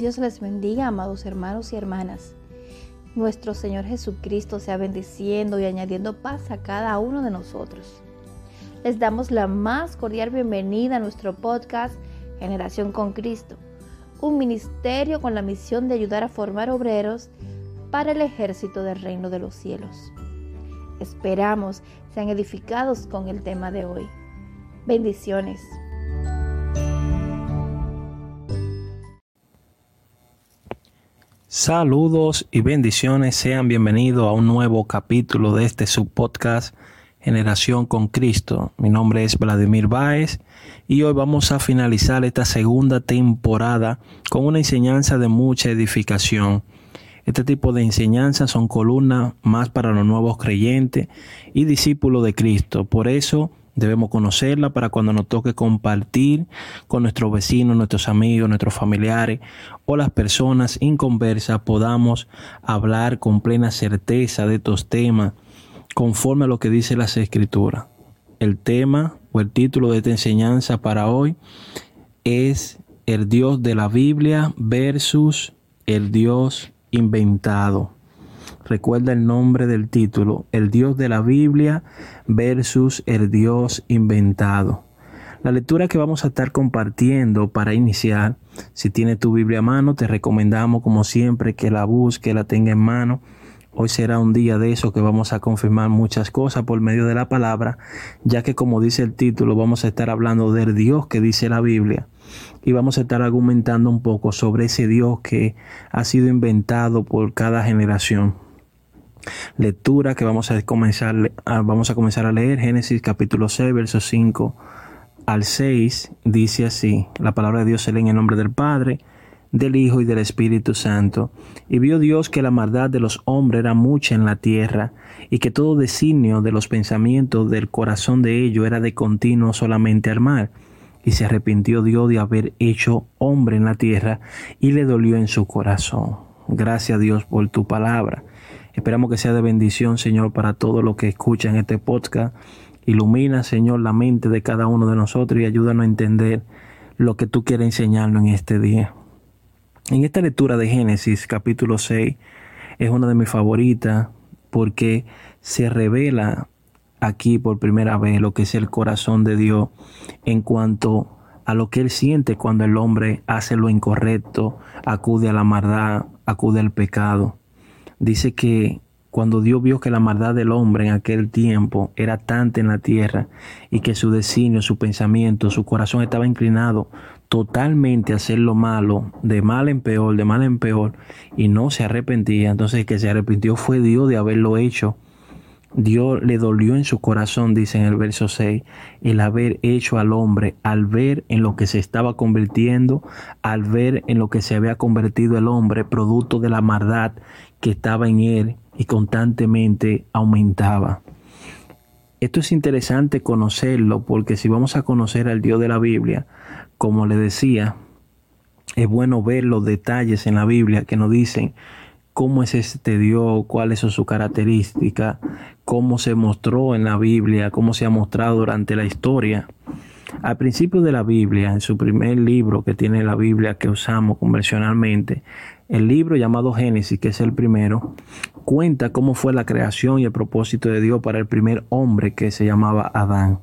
Dios les bendiga, amados hermanos y hermanas. Nuestro Señor Jesucristo sea bendiciendo y añadiendo paz a cada uno de nosotros. Les damos la más cordial bienvenida a nuestro podcast Generación con Cristo, un ministerio con la misión de ayudar a formar obreros para el ejército del reino de los cielos. Esperamos sean edificados con el tema de hoy. Bendiciones. Saludos y bendiciones, sean bienvenidos a un nuevo capítulo de este subpodcast Generación con Cristo. Mi nombre es Vladimir Báez y hoy vamos a finalizar esta segunda temporada con una enseñanza de mucha edificación. Este tipo de enseñanzas son columnas más para los nuevos creyentes y discípulos de Cristo. Por eso Debemos conocerla para cuando nos toque compartir con nuestros vecinos, nuestros amigos, nuestros familiares o las personas inconversas podamos hablar con plena certeza de estos temas conforme a lo que dice las escrituras. El tema o el título de esta enseñanza para hoy es el Dios de la Biblia versus el Dios inventado. Recuerda el nombre del título, el Dios de la Biblia versus el Dios inventado. La lectura que vamos a estar compartiendo para iniciar, si tienes tu Biblia a mano, te recomendamos como siempre que la busque, la tenga en mano. Hoy será un día de eso que vamos a confirmar muchas cosas por medio de la palabra, ya que como dice el título, vamos a estar hablando del Dios que dice la Biblia y vamos a estar argumentando un poco sobre ese Dios que ha sido inventado por cada generación lectura que vamos a comenzar, vamos a, comenzar a leer. Génesis capítulo 6, versos 5 al 6 dice así, la palabra de Dios se lee en el nombre del Padre, del Hijo y del Espíritu Santo. Y vio Dios que la maldad de los hombres era mucha en la tierra, y que todo designio de los pensamientos del corazón de ellos era de continuo solamente al mal. Y se arrepintió Dios de haber hecho hombre en la tierra, y le dolió en su corazón. Gracias Dios por tu palabra. Esperamos que sea de bendición, Señor, para todos los que escuchan este podcast. Ilumina, Señor, la mente de cada uno de nosotros y ayúdanos a entender lo que tú quieres enseñarnos en este día. En esta lectura de Génesis capítulo 6 es una de mis favoritas porque se revela aquí por primera vez lo que es el corazón de Dios en cuanto a lo que Él siente cuando el hombre hace lo incorrecto, acude a la maldad, acude al pecado. Dice que cuando Dios vio que la maldad del hombre en aquel tiempo era tanta en la tierra y que su designio, su pensamiento, su corazón estaba inclinado totalmente hacer lo malo, de mal en peor, de mal en peor, y no se arrepentía, entonces el que se arrepintió fue Dios de haberlo hecho. Dios le dolió en su corazón, dice en el verso 6, el haber hecho al hombre, al ver en lo que se estaba convirtiendo, al ver en lo que se había convertido el hombre, producto de la maldad que estaba en él y constantemente aumentaba. Esto es interesante conocerlo porque si vamos a conocer al Dios de la Biblia, como le decía, es bueno ver los detalles en la Biblia que nos dicen cómo es este Dios, cuáles son sus características, cómo se mostró en la Biblia, cómo se ha mostrado durante la historia. Al principio de la Biblia, en su primer libro que tiene la Biblia que usamos convencionalmente, el libro llamado Génesis, que es el primero, cuenta cómo fue la creación y el propósito de Dios para el primer hombre que se llamaba Adán.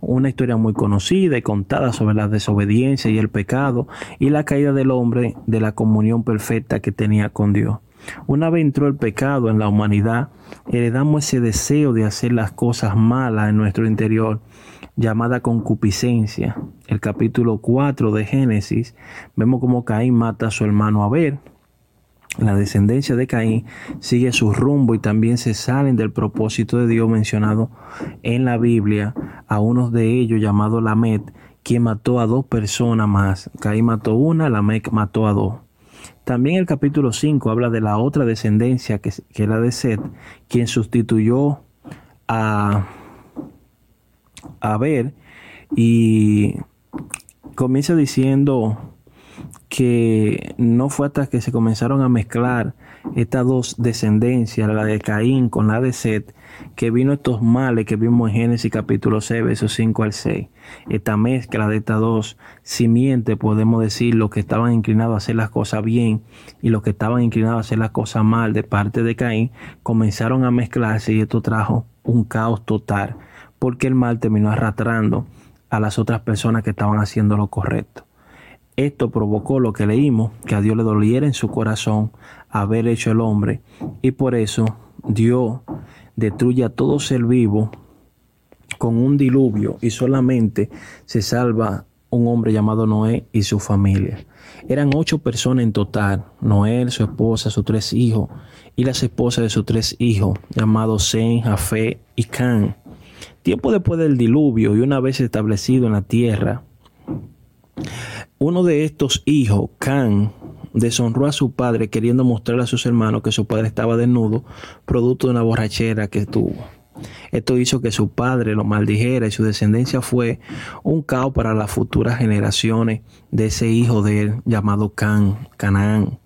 Una historia muy conocida y contada sobre la desobediencia y el pecado y la caída del hombre de la comunión perfecta que tenía con Dios. Una vez entró el pecado en la humanidad, heredamos ese deseo de hacer las cosas malas en nuestro interior, llamada concupiscencia. El capítulo 4 de Génesis, vemos cómo Caín mata a su hermano Abel la descendencia de Caín sigue su rumbo y también se salen del propósito de Dios mencionado en la Biblia a uno de ellos llamado Lamet, quien mató a dos personas más. Caín mató una, Lamet mató a dos. También el capítulo 5 habla de la otra descendencia que, que era de Seth, quien sustituyó a, a Ver y comienza diciendo que no fue hasta que se comenzaron a mezclar estas dos descendencias, la de Caín con la de Set, que vino estos males que vimos en Génesis capítulo 6, versos 5 al 6. Esta mezcla de estas dos simientes, podemos decir, los que estaban inclinados a hacer las cosas bien y los que estaban inclinados a hacer las cosas mal de parte de Caín, comenzaron a mezclarse y esto trajo un caos total, porque el mal terminó arrastrando a las otras personas que estaban haciendo lo correcto. Esto provocó lo que leímos, que a Dios le doliera en su corazón haber hecho el hombre, y por eso Dios destruye a todo ser vivo con un diluvio y solamente se salva un hombre llamado Noé y su familia. Eran ocho personas en total, Noé, su esposa, sus tres hijos y las esposas de sus tres hijos, llamados Sen, Jafé y Can. Tiempo después del diluvio y una vez establecido en la tierra, uno de estos hijos, Can, deshonró a su padre queriendo mostrarle a sus hermanos que su padre estaba desnudo, producto de una borrachera que tuvo. Esto hizo que su padre lo maldijera y su descendencia fue un caos para las futuras generaciones de ese hijo de él llamado Can, Canaán.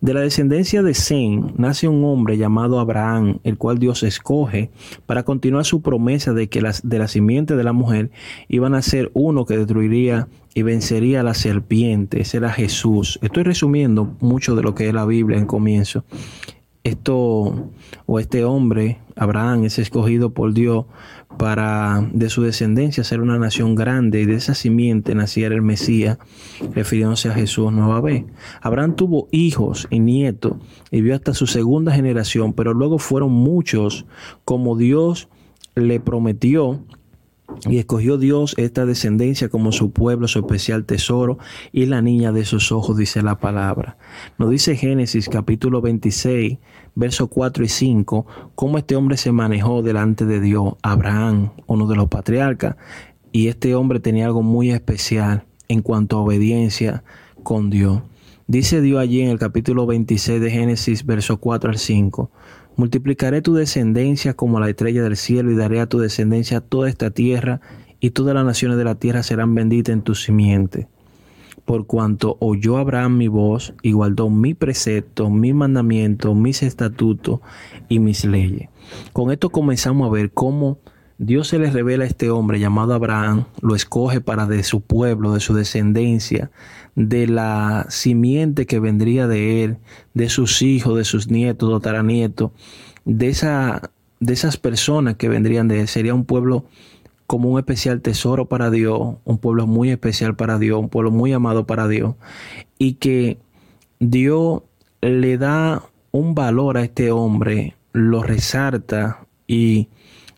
De la descendencia de Zen nace un hombre llamado Abraham, el cual Dios escoge para continuar su promesa de que las, de la simiente de la mujer iban a ser uno que destruiría y vencería a la serpiente. Ese era Jesús. Estoy resumiendo mucho de lo que es la Biblia en comienzo esto o este hombre, Abraham, es escogido por Dios para de su descendencia ser una nación grande y de esa simiente naciera el Mesías, refiriéndose a Jesús nueva vez. Abraham tuvo hijos y nietos y vio hasta su segunda generación, pero luego fueron muchos como Dios le prometió y escogió Dios esta descendencia como su pueblo, su especial tesoro y la niña de sus ojos, dice la palabra. Nos dice Génesis capítulo 26, versos 4 y 5, cómo este hombre se manejó delante de Dios, Abraham, uno de los patriarcas, y este hombre tenía algo muy especial en cuanto a obediencia con Dios. Dice Dios allí en el capítulo 26 de Génesis, versos 4 al 5, Multiplicaré tu descendencia como la estrella del cielo y daré a tu descendencia toda esta tierra y todas las naciones de la tierra serán benditas en tu simiente. Por cuanto oyó Abraham mi voz y guardó mi precepto, mi mandamiento, mis estatutos y mis leyes. Con esto comenzamos a ver cómo Dios se le revela a este hombre llamado Abraham, lo escoge para de su pueblo, de su descendencia, de la simiente que vendría de él, de sus hijos, de sus nietos, tataranietos, de, esa, de esas personas que vendrían de él. Sería un pueblo como un especial tesoro para Dios, un pueblo muy especial para Dios, un pueblo muy amado para Dios, y que Dios le da un valor a este hombre, lo resalta y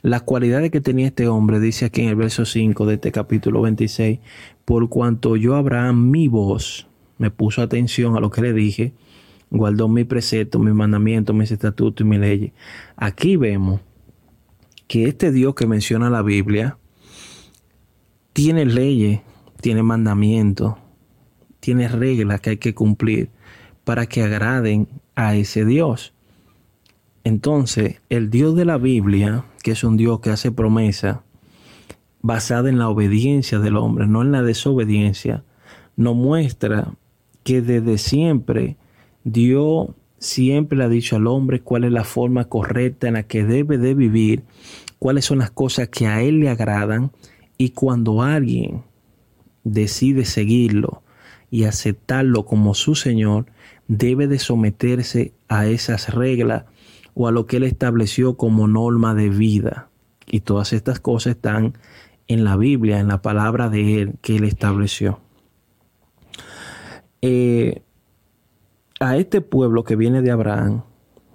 las cualidades que tenía este hombre, dice aquí en el verso 5 de este capítulo 26, por cuanto yo Abraham mi voz, me puso atención a lo que le dije, guardó mi precepto, mis mandamientos, mis estatutos y mis leyes. Aquí vemos que este Dios que menciona la Biblia tiene leyes, tiene mandamientos, tiene reglas que hay que cumplir para que agraden a ese Dios. Entonces, el Dios de la Biblia, que es un Dios que hace promesa basada en la obediencia del hombre, no en la desobediencia, nos muestra que desde siempre Dios siempre le ha dicho al hombre cuál es la forma correcta en la que debe de vivir, cuáles son las cosas que a él le agradan y cuando alguien decide seguirlo y aceptarlo como su Señor, debe de someterse a esas reglas o a lo que él estableció como norma de vida. Y todas estas cosas están en la Biblia, en la palabra de él que él estableció. Eh, a este pueblo que viene de Abraham,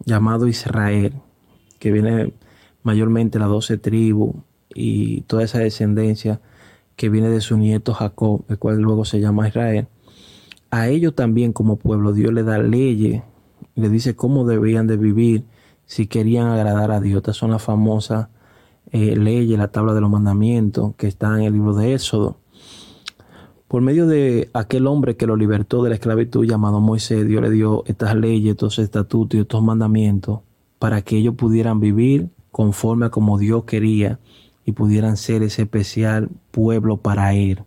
llamado Israel, que viene mayormente las doce tribus y toda esa descendencia que viene de su nieto Jacob, el cual luego se llama Israel, a ellos también como pueblo Dios le da leyes, le dice cómo debían de vivir si querían agradar a Dios. Estas son las famosas eh, leyes, la tabla de los mandamientos que está en el libro de Éxodo. Por medio de aquel hombre que lo libertó de la esclavitud llamado Moisés, Dios le dio estas leyes, estos estatutos y estos mandamientos para que ellos pudieran vivir conforme a como Dios quería y pudieran ser ese especial pueblo para él.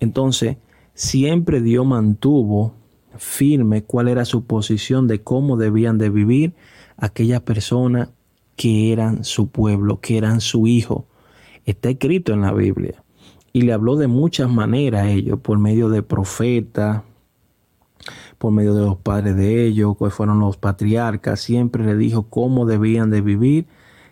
Entonces, siempre Dios mantuvo firme cuál era su posición de cómo debían de vivir aquellas personas que eran su pueblo, que eran su hijo. Está escrito en la Biblia. Y le habló de muchas maneras a ellos, por medio de profetas, por medio de los padres de ellos, que fueron los patriarcas. Siempre le dijo cómo debían de vivir,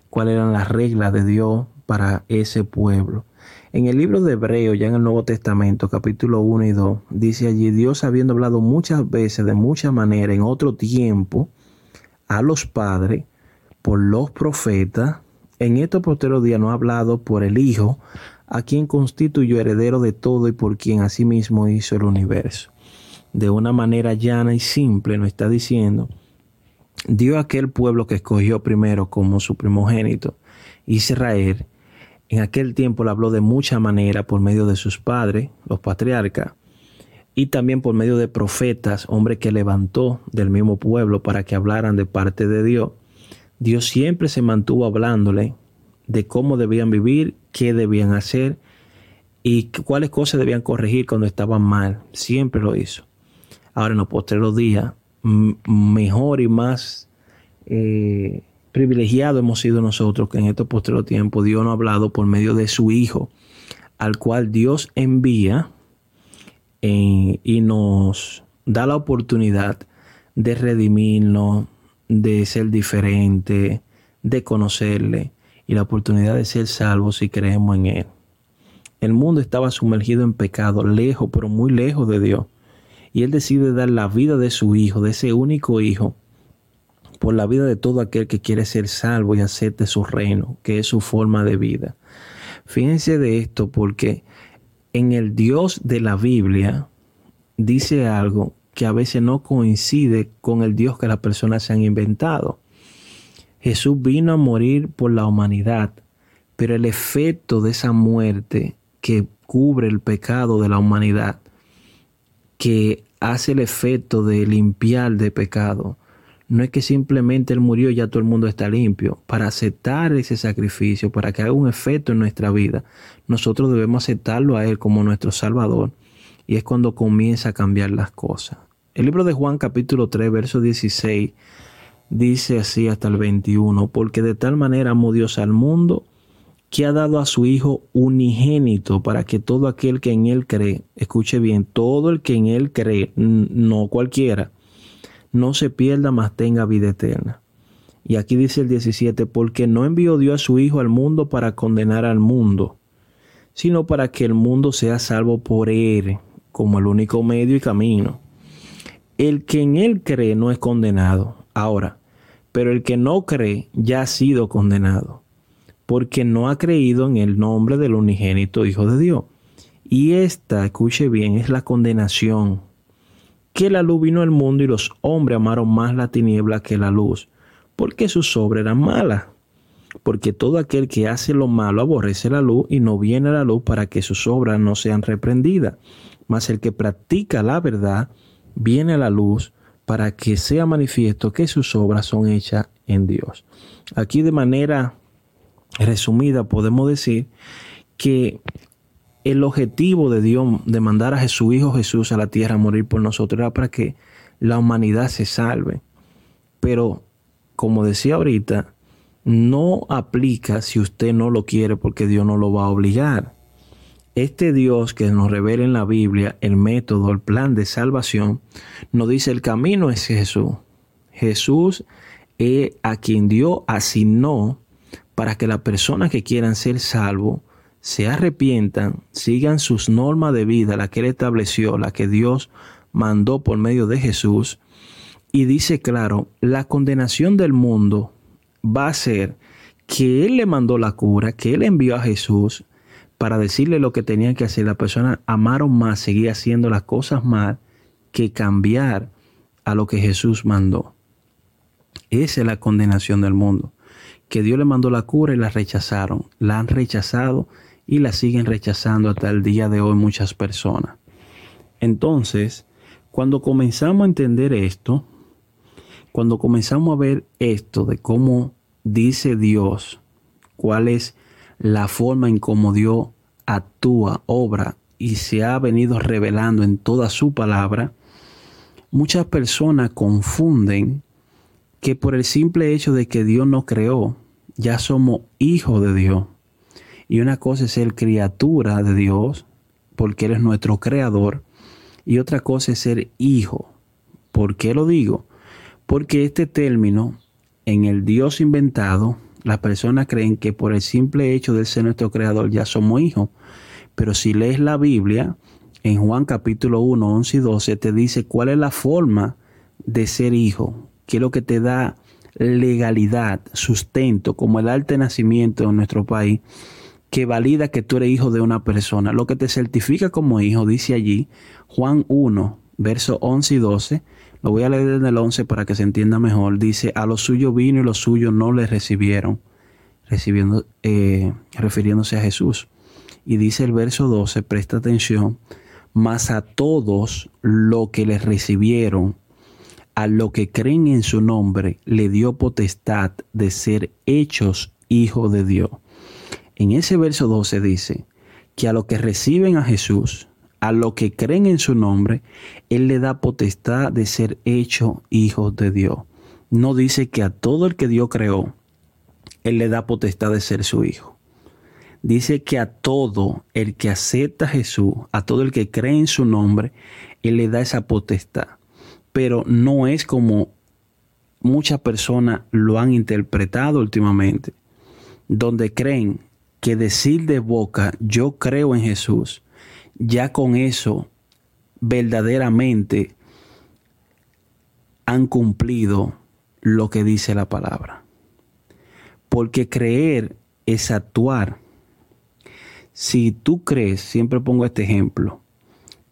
cuáles eran las reglas de Dios para ese pueblo. En el libro de Hebreo, ya en el Nuevo Testamento, capítulo 1 y 2, dice allí, Dios habiendo hablado muchas veces, de muchas maneras, en otro tiempo, a los padres, por los profetas, en estos posteriores días no ha hablado por el Hijo, a quien constituyó heredero de todo y por quien asimismo hizo el universo. De una manera llana y simple nos está diciendo, dio aquel pueblo que escogió primero como su primogénito, Israel, en aquel tiempo le habló de mucha manera por medio de sus padres, los patriarcas, y también por medio de profetas, hombres que levantó del mismo pueblo para que hablaran de parte de Dios. Dios siempre se mantuvo hablándole de cómo debían vivir, qué debían hacer y cuáles cosas debían corregir cuando estaban mal. Siempre lo hizo. Ahora en los posteriores días, mejor y más eh, privilegiado hemos sido nosotros que en estos posteriores tiempos Dios nos ha hablado por medio de su Hijo, al cual Dios envía eh, y nos da la oportunidad de redimirnos, de ser diferente, de conocerle y la oportunidad de ser salvos si creemos en Él. El mundo estaba sumergido en pecado, lejos, pero muy lejos de Dios. Y Él decide dar la vida de su Hijo, de ese único Hijo, por la vida de todo aquel que quiere ser salvo y acepte su reino, que es su forma de vida. Fíjense de esto porque en el Dios de la Biblia dice algo que a veces no coincide con el Dios que las personas se han inventado. Jesús vino a morir por la humanidad, pero el efecto de esa muerte que cubre el pecado de la humanidad, que hace el efecto de limpiar de pecado, no es que simplemente Él murió y ya todo el mundo está limpio. Para aceptar ese sacrificio, para que haga un efecto en nuestra vida, nosotros debemos aceptarlo a Él como nuestro Salvador. Y es cuando comienza a cambiar las cosas. El libro de Juan capítulo 3, verso 16, dice así hasta el 21, porque de tal manera amó Dios al mundo que ha dado a su Hijo unigénito para que todo aquel que en Él cree, escuche bien, todo el que en Él cree, no cualquiera, no se pierda, mas tenga vida eterna. Y aquí dice el 17, porque no envió Dios a su Hijo al mundo para condenar al mundo, sino para que el mundo sea salvo por él, como el único medio y camino. El que en él cree no es condenado. Ahora, pero el que no cree ya ha sido condenado, porque no ha creído en el nombre del unigénito Hijo de Dios. Y esta, escuche bien, es la condenación que la luz vino al mundo y los hombres amaron más la tiniebla que la luz, porque sus obras eran malas. Porque todo aquel que hace lo malo aborrece la luz y no viene a la luz para que sus obras no sean reprendidas. Mas el que practica la verdad viene a la luz para que sea manifiesto que sus obras son hechas en Dios. Aquí de manera resumida podemos decir que el objetivo de Dios de mandar a su Hijo Jesús a la tierra a morir por nosotros era para que la humanidad se salve. Pero, como decía ahorita, no aplica si usted no lo quiere porque Dios no lo va a obligar. Este Dios que nos revela en la Biblia el método, el plan de salvación, nos dice el camino es Jesús. Jesús es a quien Dios asignó para que las personas que quieran ser salvos se arrepientan, sigan sus normas de vida, la que él estableció, la que Dios mandó por medio de Jesús, y dice claro, la condenación del mundo va a ser que Él le mandó la cura, que Él envió a Jesús para decirle lo que tenían que hacer. La persona amaron más, seguir haciendo las cosas mal, que cambiar a lo que Jesús mandó. Esa es la condenación del mundo. Que Dios le mandó la cura y la rechazaron. La han rechazado y la siguen rechazando hasta el día de hoy muchas personas. Entonces, cuando comenzamos a entender esto, cuando comenzamos a ver esto de cómo dice Dios, cuál es la forma en cómo Dios actúa, obra y se ha venido revelando en toda su palabra, Muchas personas confunden que por el simple hecho de que Dios nos creó, ya somos hijos de Dios. Y una cosa es ser criatura de Dios, porque Él es nuestro creador, y otra cosa es ser hijo. ¿Por qué lo digo? Porque este término, en el Dios inventado, las personas creen que por el simple hecho de ser nuestro creador ya somos hijos. Pero si lees la Biblia, en Juan capítulo 1, 11 y 12, te dice cuál es la forma de ser hijo, qué es lo que te da legalidad, sustento, como el arte nacimiento en nuestro país, que valida que tú eres hijo de una persona. Lo que te certifica como hijo, dice allí Juan 1, versos 11 y 12, lo voy a leer desde el 11 para que se entienda mejor. Dice, a los suyos vino y los suyos no le recibieron, recibiendo, eh, refiriéndose a Jesús. Y dice el verso 12, presta atención, mas a todos lo que le recibieron, a lo que creen en su nombre, le dio potestad de ser hechos hijos de Dios. En ese verso 12 dice que a lo que reciben a Jesús, a lo que creen en su nombre, Él le da potestad de ser hecho hijos de Dios. No dice que a todo el que Dios creó, Él le da potestad de ser su hijo. Dice que a todo el que acepta a Jesús, a todo el que cree en su nombre, Él le da esa potestad. Pero no es como muchas personas lo han interpretado últimamente, donde creen que decir de boca yo creo en Jesús ya con eso verdaderamente han cumplido lo que dice la palabra. Porque creer es actuar. Si tú crees, siempre pongo este ejemplo,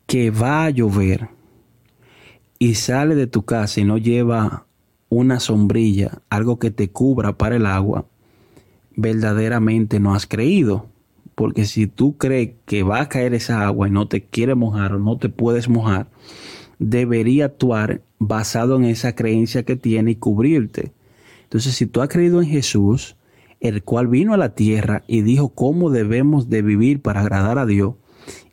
que va a llover y sale de tu casa y no lleva una sombrilla, algo que te cubra para el agua, verdaderamente no has creído. Porque si tú crees que va a caer esa agua y no te quiere mojar o no te puedes mojar, debería actuar basado en esa creencia que tiene y cubrirte. Entonces, si tú has creído en Jesús, el cual vino a la tierra y dijo cómo debemos de vivir para agradar a Dios,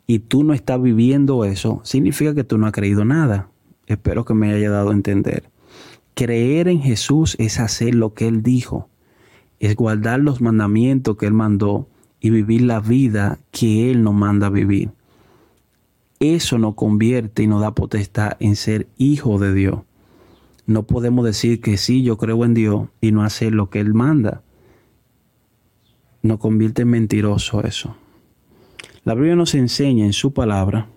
y tú no estás viviendo eso, significa que tú no has creído nada. Espero que me haya dado a entender. Creer en Jesús es hacer lo que Él dijo, es guardar los mandamientos que Él mandó y vivir la vida que Él nos manda vivir. Eso nos convierte y nos da potestad en ser hijo de Dios. No podemos decir que sí, yo creo en Dios y no hacer lo que Él manda. Nos convierte en mentiroso eso. La Biblia nos enseña en su palabra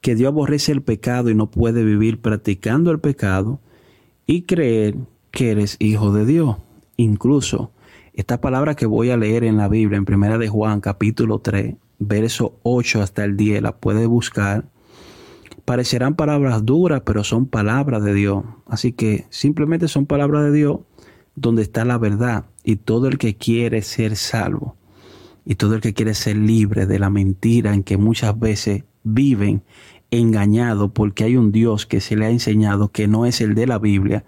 que Dios aborrece el pecado y no puede vivir practicando el pecado y creer que eres hijo de Dios. Incluso esta palabra que voy a leer en la Biblia, en Primera de Juan, capítulo 3, verso 8 hasta el 10, la puede buscar. Parecerán palabras duras, pero son palabras de Dios. Así que simplemente son palabras de Dios donde está la verdad. Y todo el que quiere ser salvo y todo el que quiere ser libre de la mentira en que muchas veces viven engañados porque hay un Dios que se le ha enseñado que no es el de la Biblia,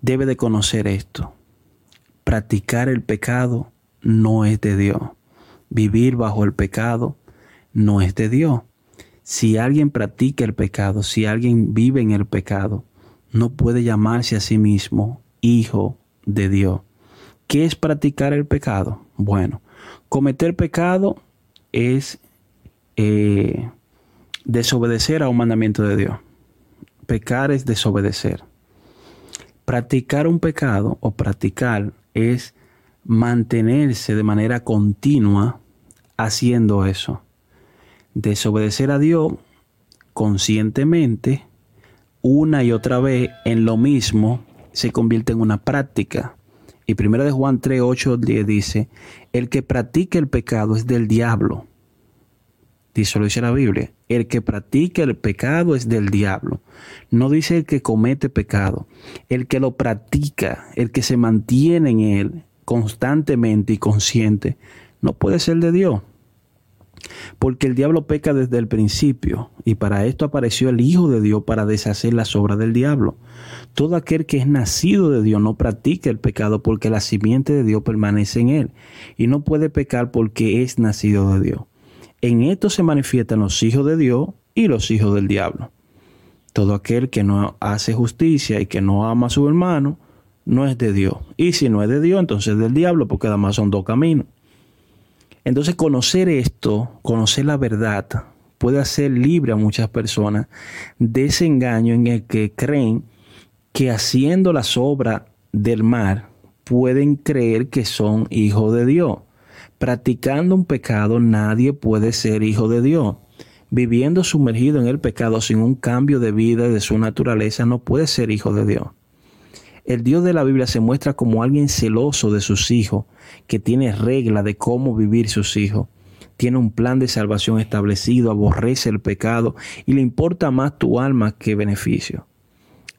debe de conocer esto practicar el pecado no es de Dios. Vivir bajo el pecado no es de Dios. Si alguien practica el pecado, si alguien vive en el pecado, no puede llamarse a sí mismo hijo de Dios. ¿Qué es practicar el pecado? Bueno, cometer pecado es eh, desobedecer a un mandamiento de Dios. Pecar es desobedecer. Practicar un pecado o practicar es mantenerse de manera continua haciendo eso. Desobedecer a Dios conscientemente una y otra vez en lo mismo se convierte en una práctica. Y primero de Juan 3, 8, 10 dice, el que practica el pecado es del diablo. Dice, lo dice la Biblia. El que practica el pecado es del diablo. No dice el que comete pecado. El que lo practica, el que se mantiene en él constantemente y consciente, no puede ser de Dios. Porque el diablo peca desde el principio y para esto apareció el Hijo de Dios para deshacer las obras del diablo. Todo aquel que es nacido de Dios no practica el pecado porque la simiente de Dios permanece en él y no puede pecar porque es nacido de Dios. En esto se manifiestan los hijos de Dios y los hijos del diablo. Todo aquel que no hace justicia y que no ama a su hermano, no es de Dios. Y si no es de Dios, entonces es del diablo, porque además son dos caminos. Entonces conocer esto, conocer la verdad, puede hacer libre a muchas personas de ese engaño en el que creen que haciendo las obras del mar pueden creer que son hijos de Dios. Practicando un pecado nadie puede ser hijo de Dios. Viviendo sumergido en el pecado sin un cambio de vida de su naturaleza no puede ser hijo de Dios. El Dios de la Biblia se muestra como alguien celoso de sus hijos, que tiene regla de cómo vivir sus hijos. Tiene un plan de salvación establecido, aborrece el pecado y le importa más tu alma que beneficio.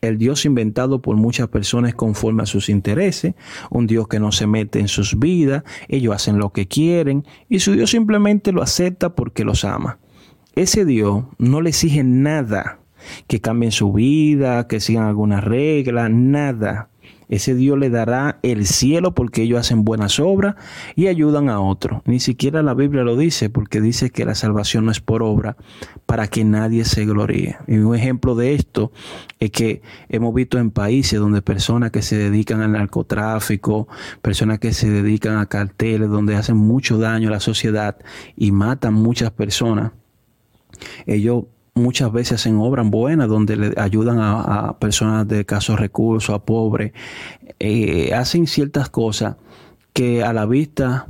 El Dios inventado por muchas personas conforme a sus intereses, un Dios que no se mete en sus vidas, ellos hacen lo que quieren y su Dios simplemente lo acepta porque los ama. Ese Dios no le exige nada que cambien su vida, que sigan alguna regla, nada. Ese Dios le dará el cielo porque ellos hacen buenas obras y ayudan a otros. Ni siquiera la Biblia lo dice porque dice que la salvación no es por obra para que nadie se gloríe. Y un ejemplo de esto es que hemos visto en países donde personas que se dedican al narcotráfico, personas que se dedican a carteles, donde hacen mucho daño a la sociedad y matan muchas personas, ellos muchas veces hacen obras buenas donde le ayudan a, personas de casos recursos, a pobres, eh, hacen ciertas cosas que a la vista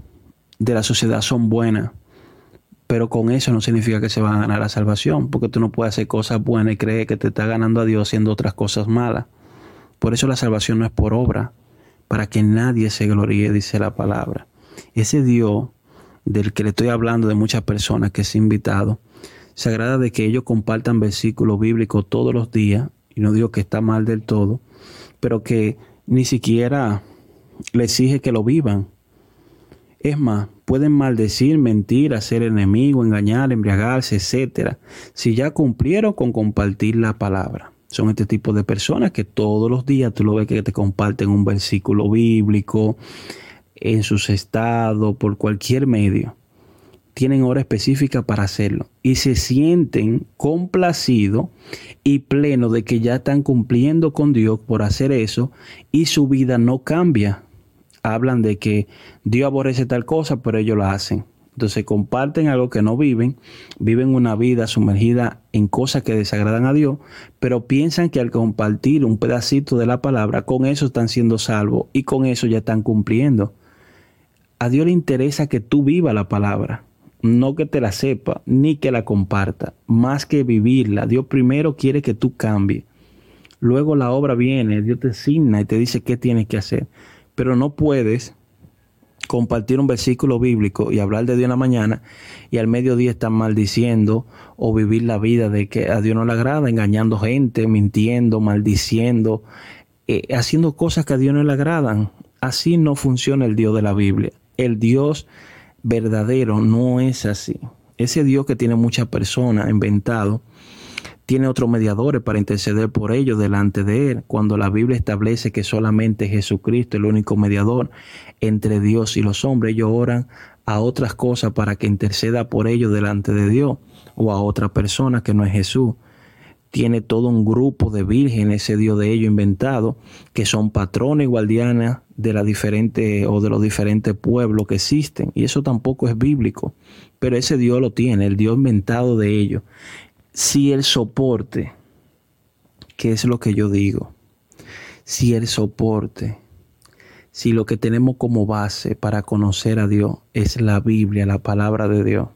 de la sociedad son buenas, pero con eso no significa que se van a ganar la salvación, porque tú no puedes hacer cosas buenas y creer que te está ganando a Dios haciendo otras cosas malas. Por eso la salvación no es por obra, para que nadie se gloríe, dice la palabra. Ese Dios del que le estoy hablando de muchas personas que es invitado, se agrada de que ellos compartan versículos bíblicos todos los días, y no digo que está mal del todo, pero que ni siquiera le exige que lo vivan. Es más, pueden maldecir, mentir, hacer enemigo, engañar, embriagarse, etcétera, si ya cumplieron con compartir la palabra. Son este tipo de personas que todos los días tú lo ves que te comparten un versículo bíblico en sus estados, por cualquier medio tienen hora específica para hacerlo y se sienten complacidos y plenos de que ya están cumpliendo con Dios por hacer eso y su vida no cambia. Hablan de que Dios aborrece tal cosa, pero ellos lo hacen. Entonces comparten algo que no viven, viven una vida sumergida en cosas que desagradan a Dios, pero piensan que al compartir un pedacito de la palabra, con eso están siendo salvos y con eso ya están cumpliendo. A Dios le interesa que tú vivas la palabra no que te la sepa ni que la comparta, más que vivirla. Dios primero quiere que tú cambies. Luego la obra viene, Dios te asigna y te dice qué tienes que hacer. Pero no puedes compartir un versículo bíblico y hablar de Dios en la mañana y al mediodía estar maldiciendo o vivir la vida de que a Dios no le agrada, engañando gente, mintiendo, maldiciendo, eh, haciendo cosas que a Dios no le agradan. Así no funciona el Dios de la Biblia. El Dios verdadero no es así. Ese Dios que tiene muchas personas inventado, tiene otros mediadores para interceder por ellos delante de Él, cuando la Biblia establece que solamente Jesucristo es el único mediador entre Dios y los hombres, ellos oran a otras cosas para que interceda por ellos delante de Dios o a otra persona que no es Jesús tiene todo un grupo de vírgenes, ese Dios de ellos inventado, que son patrones y guardianas de la diferente o de los diferentes pueblos que existen. Y eso tampoco es bíblico. Pero ese Dios lo tiene, el Dios inventado de ellos. Si el soporte, que es lo que yo digo, si el soporte, si lo que tenemos como base para conocer a Dios es la Biblia, la palabra de Dios,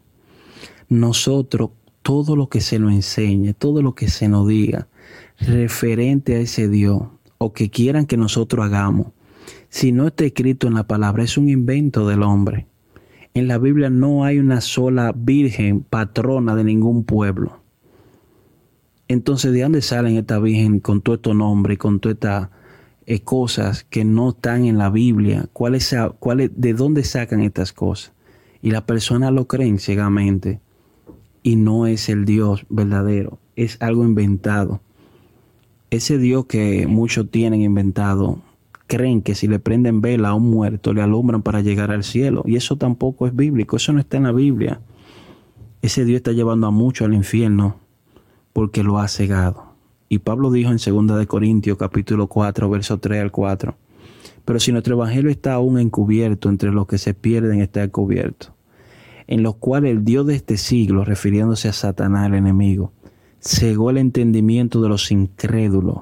nosotros todo lo que se nos enseñe, todo lo que se nos diga referente a ese Dios o que quieran que nosotros hagamos, si no está escrito en la palabra, es un invento del hombre. En la Biblia no hay una sola virgen patrona de ningún pueblo. Entonces, ¿de dónde salen esta virgen con todo estos nombres y con todas estas eh, cosas que no están en la Biblia? ¿Cuál es, ¿De dónde sacan estas cosas? Y las personas lo creen ciegamente y no es el Dios verdadero, es algo inventado. Ese Dios que muchos tienen inventado, creen que si le prenden vela a un muerto le alumbran para llegar al cielo. Y eso tampoco es bíblico, eso no está en la Biblia. Ese Dios está llevando a muchos al infierno porque lo ha cegado. Y Pablo dijo en 2 de Corintios capítulo 4, verso 3 al 4. Pero si nuestro evangelio está aún encubierto, entre los que se pierden está encubierto, en los cuales el Dios de este siglo, refiriéndose a Satanás el enemigo, cegó el entendimiento de los incrédulos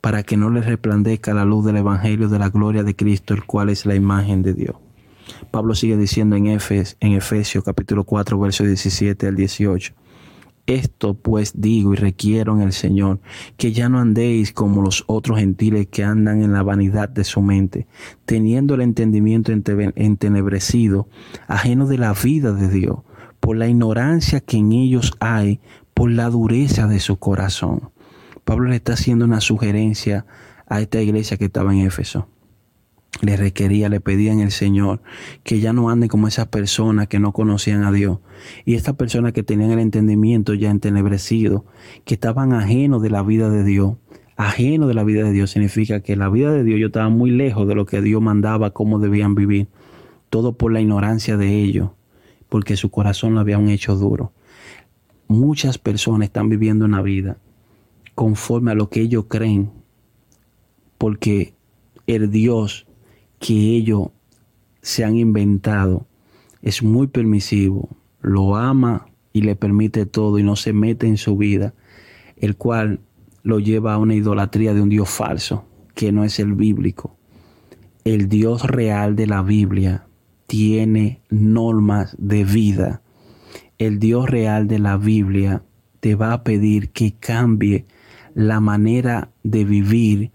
para que no les resplandezca la luz del Evangelio de la gloria de Cristo, el cual es la imagen de Dios. Pablo sigue diciendo en, Efes, en Efesios capítulo 4, versos 17 al 18. Esto pues digo y requiero en el Señor, que ya no andéis como los otros gentiles que andan en la vanidad de su mente, teniendo el entendimiento entenebrecido, ajeno de la vida de Dios, por la ignorancia que en ellos hay, por la dureza de su corazón. Pablo le está haciendo una sugerencia a esta iglesia que estaba en Éfeso le requería, le pedía en el Señor que ya no anden como esas personas que no conocían a Dios y estas personas que tenían el entendimiento ya entenebrecido, que estaban ajenos de la vida de Dios. Ajeno de la vida de Dios significa que la vida de Dios yo estaba muy lejos de lo que Dios mandaba, cómo debían vivir. Todo por la ignorancia de ellos, porque su corazón lo habían hecho duro. Muchas personas están viviendo una vida conforme a lo que ellos creen, porque el Dios que ellos se han inventado es muy permisivo, lo ama y le permite todo y no se mete en su vida, el cual lo lleva a una idolatría de un Dios falso, que no es el bíblico. El Dios real de la Biblia tiene normas de vida. El Dios real de la Biblia te va a pedir que cambie la manera de vivir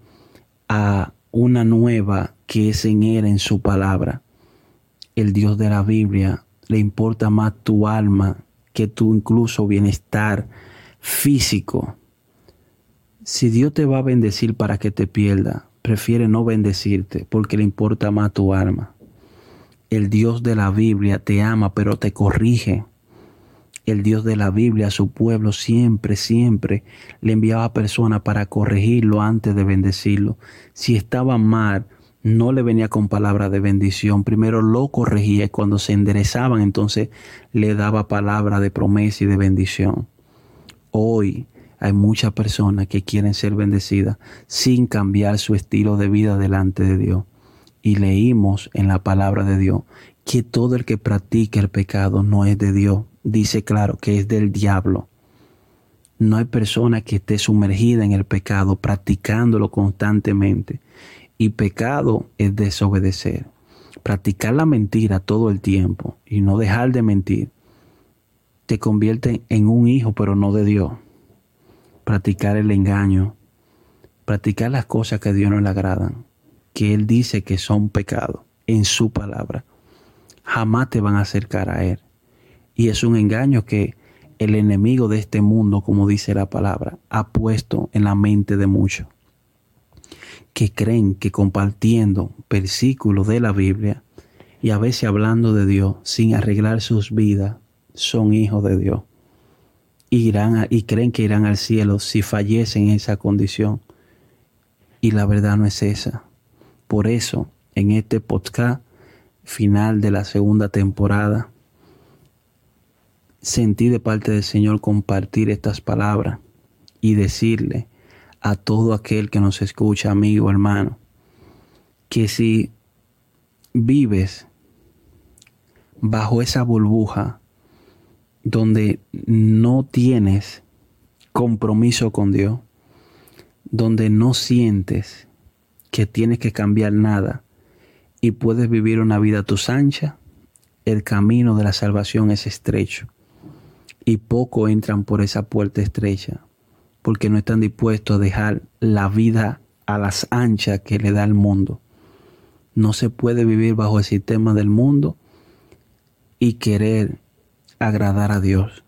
a una nueva que es en Él, en su palabra. El Dios de la Biblia le importa más tu alma que tu incluso bienestar físico. Si Dios te va a bendecir para que te pierda, prefiere no bendecirte porque le importa más tu alma. El Dios de la Biblia te ama pero te corrige. El Dios de la Biblia a su pueblo siempre, siempre le enviaba personas para corregirlo antes de bendecirlo. Si estaba mal, no le venía con palabra de bendición, primero lo corregía y cuando se enderezaban entonces le daba palabra de promesa y de bendición. Hoy hay muchas personas que quieren ser bendecidas sin cambiar su estilo de vida delante de Dios. Y leímos en la palabra de Dios que todo el que practica el pecado no es de Dios. Dice claro que es del diablo. No hay persona que esté sumergida en el pecado, practicándolo constantemente y pecado es desobedecer. Practicar la mentira todo el tiempo y no dejar de mentir te convierte en un hijo pero no de Dios. Practicar el engaño, practicar las cosas que a Dios no le agradan, que Él dice que son pecados en su palabra, jamás te van a acercar a Él. Y es un engaño que el enemigo de este mundo, como dice la palabra, ha puesto en la mente de muchos que creen que compartiendo versículos de la Biblia y a veces hablando de Dios sin arreglar sus vidas, son hijos de Dios. Y creen que irán al cielo si fallecen en esa condición. Y la verdad no es esa. Por eso, en este podcast final de la segunda temporada, sentí de parte del Señor compartir estas palabras y decirle a todo aquel que nos escucha, amigo, hermano, que si vives bajo esa burbuja donde no tienes compromiso con Dios, donde no sientes que tienes que cambiar nada y puedes vivir una vida a tu ancha, el camino de la salvación es estrecho y poco entran por esa puerta estrecha porque no están dispuestos a dejar la vida a las anchas que le da el mundo. No se puede vivir bajo el sistema del mundo y querer agradar a Dios,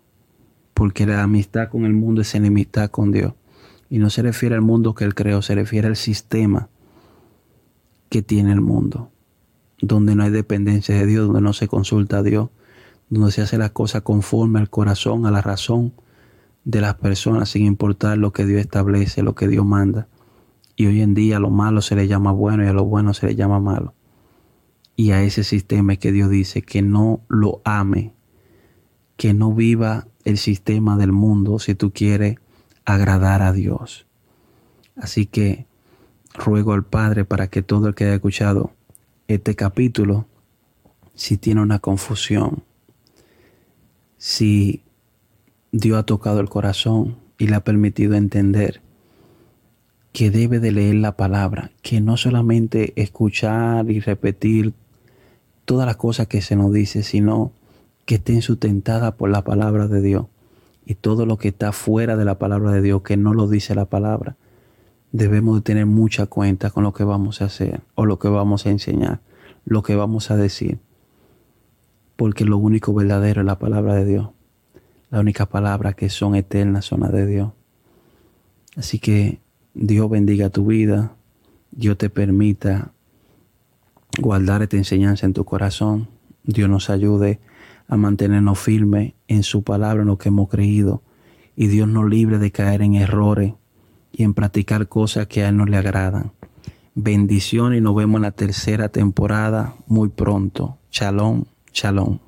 porque la amistad con el mundo es enemistad con Dios. Y no se refiere al mundo que Él creó, se refiere al sistema que tiene el mundo, donde no hay dependencia de Dios, donde no se consulta a Dios, donde se hace las cosas conforme al corazón, a la razón, de las personas sin importar lo que Dios establece, lo que Dios manda. Y hoy en día a lo malo se le llama bueno y a lo bueno se le llama malo. Y a ese sistema es que Dios dice que no lo ame, que no viva el sistema del mundo si tú quieres agradar a Dios. Así que ruego al Padre para que todo el que haya escuchado este capítulo, si tiene una confusión, si Dios ha tocado el corazón y le ha permitido entender que debe de leer la palabra, que no solamente escuchar y repetir todas las cosas que se nos dice, sino que estén sustentadas por la palabra de Dios. Y todo lo que está fuera de la palabra de Dios, que no lo dice la palabra, debemos de tener mucha cuenta con lo que vamos a hacer o lo que vamos a enseñar, lo que vamos a decir. Porque lo único verdadero es la palabra de Dios. La única palabra que son eternas son las de Dios. Así que Dios bendiga tu vida. Dios te permita guardar esta enseñanza en tu corazón. Dios nos ayude a mantenernos firmes en su palabra, en lo que hemos creído. Y Dios nos libre de caer en errores y en practicar cosas que a Él no le agradan. Bendición y nos vemos en la tercera temporada muy pronto. Shalom, shalom.